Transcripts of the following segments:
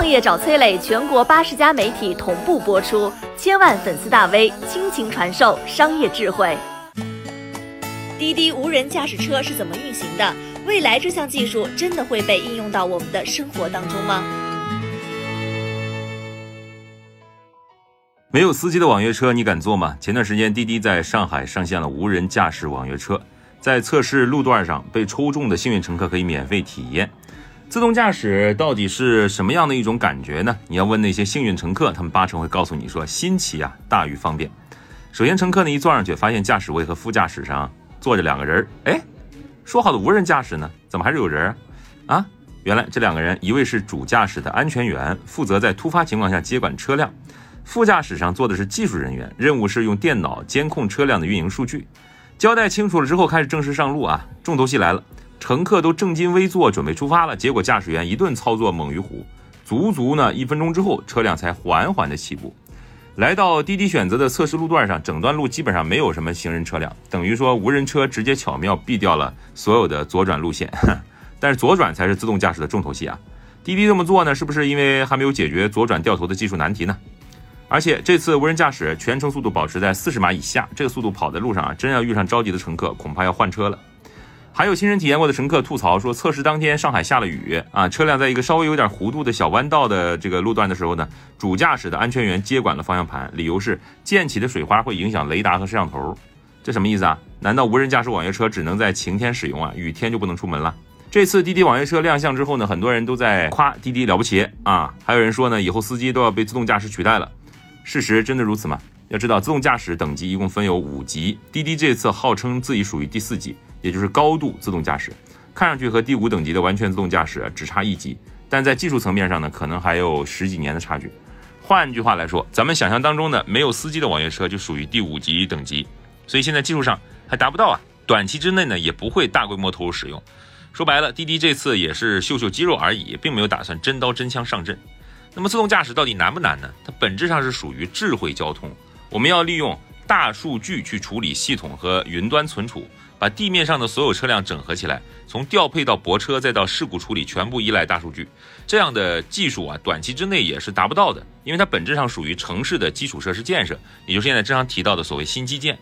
创业找崔磊，全国八十家媒体同步播出，千万粉丝大 V 倾情传授商业智慧。滴滴无人驾驶车是怎么运行的？未来这项技术真的会被应用到我们的生活当中吗？没有司机的网约车，你敢坐吗？前段时间，滴滴在上海上线了无人驾驶网约车，在测试路段上被抽中的幸运乘客可以免费体验。自动驾驶到底是什么样的一种感觉呢？你要问那些幸运乘客，他们八成会告诉你说，新奇啊大于方便。首先，乘客呢一坐上去，发现驾驶位和副驾驶上坐着两个人儿，哎，说好的无人驾驶呢？怎么还是有人啊？啊，原来这两个人，一位是主驾驶的安全员，负责在突发情况下接管车辆。副驾驶上坐的是技术人员，任务是用电脑监控车辆的运营数据。交代清楚了之后，开始正式上路啊！重头戏来了，乘客都正襟危坐，准备出发了。结果驾驶员一顿操作猛于虎，足足呢一分钟之后，车辆才缓缓的起步。来到滴滴选择的测试路段上，整段路基本上没有什么行人车辆，等于说无人车直接巧妙避掉了所有的左转路线。但是左转才是自动驾驶的重头戏啊！滴滴这么做呢，是不是因为还没有解决左转掉头的技术难题呢？而且这次无人驾驶全程速度保持在四十码以下，这个速度跑在路上啊，真要遇上着急的乘客，恐怕要换车了。还有亲身体验过的乘客吐槽说，测试当天上海下了雨啊，车辆在一个稍微有点弧度的小弯道的这个路段的时候呢，主驾驶的安全员接管了方向盘，理由是溅起的水花会影响雷达和摄像头。这什么意思啊？难道无人驾驶网约车只能在晴天使用啊？雨天就不能出门了？这次滴滴网约车亮相之后呢，很多人都在夸滴滴了不起啊，还有人说呢，以后司机都要被自动驾驶取代了。事实真的如此吗？要知道，自动驾驶等级一共分有五级，滴滴这次号称自己属于第四级，也就是高度自动驾驶。看上去和第五等级的完全自动驾驶只差一级，但在技术层面上呢，可能还有十几年的差距。换句话来说，咱们想象当中的没有司机的网约车就属于第五级等级，所以现在技术上还达不到啊，短期之内呢也不会大规模投入使用。说白了，滴滴这次也是秀秀肌肉而已，并没有打算真刀真枪上阵。那么自动驾驶到底难不难呢？它本质上是属于智慧交通。我们要利用大数据去处理系统和云端存储，把地面上的所有车辆整合起来，从调配到泊车再到事故处理，全部依赖大数据。这样的技术啊，短期之内也是达不到的，因为它本质上属于城市的基础设施建设，也就是现在经常提到的所谓新基建。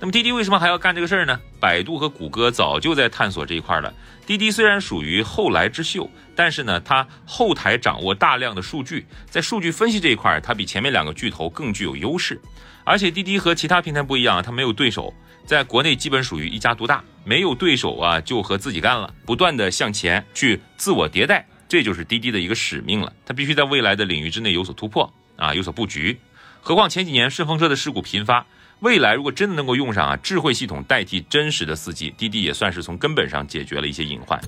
那么滴滴为什么还要干这个事儿呢？百度和谷歌早就在探索这一块了。滴滴虽然属于后来之秀，但是呢，它后台掌握大量的数据，在数据分析这一块，它比前面两个巨头更具有优势。而且滴滴和其他平台不一样，它没有对手，在国内基本属于一家独大，没有对手啊，就和自己干了，不断的向前去自我迭代，这就是滴滴的一个使命了。它必须在未来的领域之内有所突破啊，有所布局。何况前几年顺风车的事故频发。未来如果真的能够用上啊智慧系统代替真实的司机，滴滴也算是从根本上解决了一些隐患。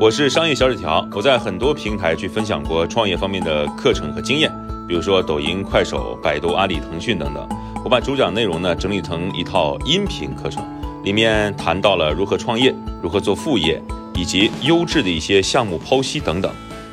我是商业小纸条，我在很多平台去分享过创业方面的课程和经验，比如说抖音、快手、百度、阿里、腾讯等等。我把主讲内容呢整理成一套音频课程，里面谈到了如何创业、如何做副业，以及优质的一些项目剖析等等。